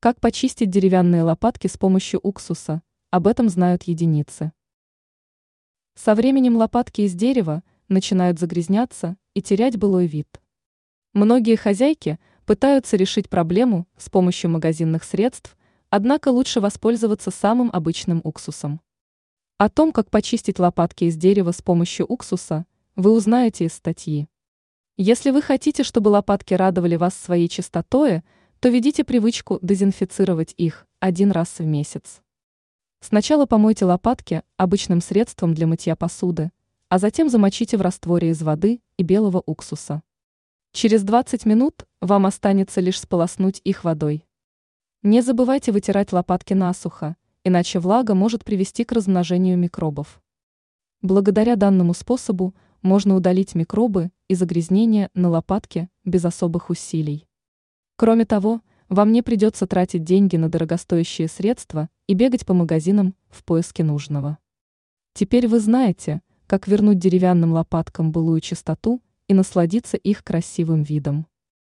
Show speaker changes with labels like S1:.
S1: Как почистить деревянные лопатки с помощью уксуса? Об этом знают единицы. Со временем лопатки из дерева начинают загрязняться и терять былой вид. Многие хозяйки пытаются решить проблему с помощью магазинных средств, однако лучше воспользоваться самым обычным уксусом. О том, как почистить лопатки из дерева с помощью уксуса, вы узнаете из статьи. Если вы хотите, чтобы лопатки радовали вас своей чистотой, то ведите привычку дезинфицировать их один раз в месяц. Сначала помойте лопатки обычным средством для мытья посуды, а затем замочите в растворе из воды и белого уксуса. Через 20 минут вам останется лишь сполоснуть их водой. Не забывайте вытирать лопатки насухо, иначе влага может привести к размножению микробов. Благодаря данному способу можно удалить микробы и загрязнения на лопатке без особых усилий. Кроме того, вам не придется тратить деньги на дорогостоящие средства и бегать по магазинам в поиске нужного. Теперь вы знаете, как вернуть деревянным лопаткам былую чистоту и насладиться их красивым видом.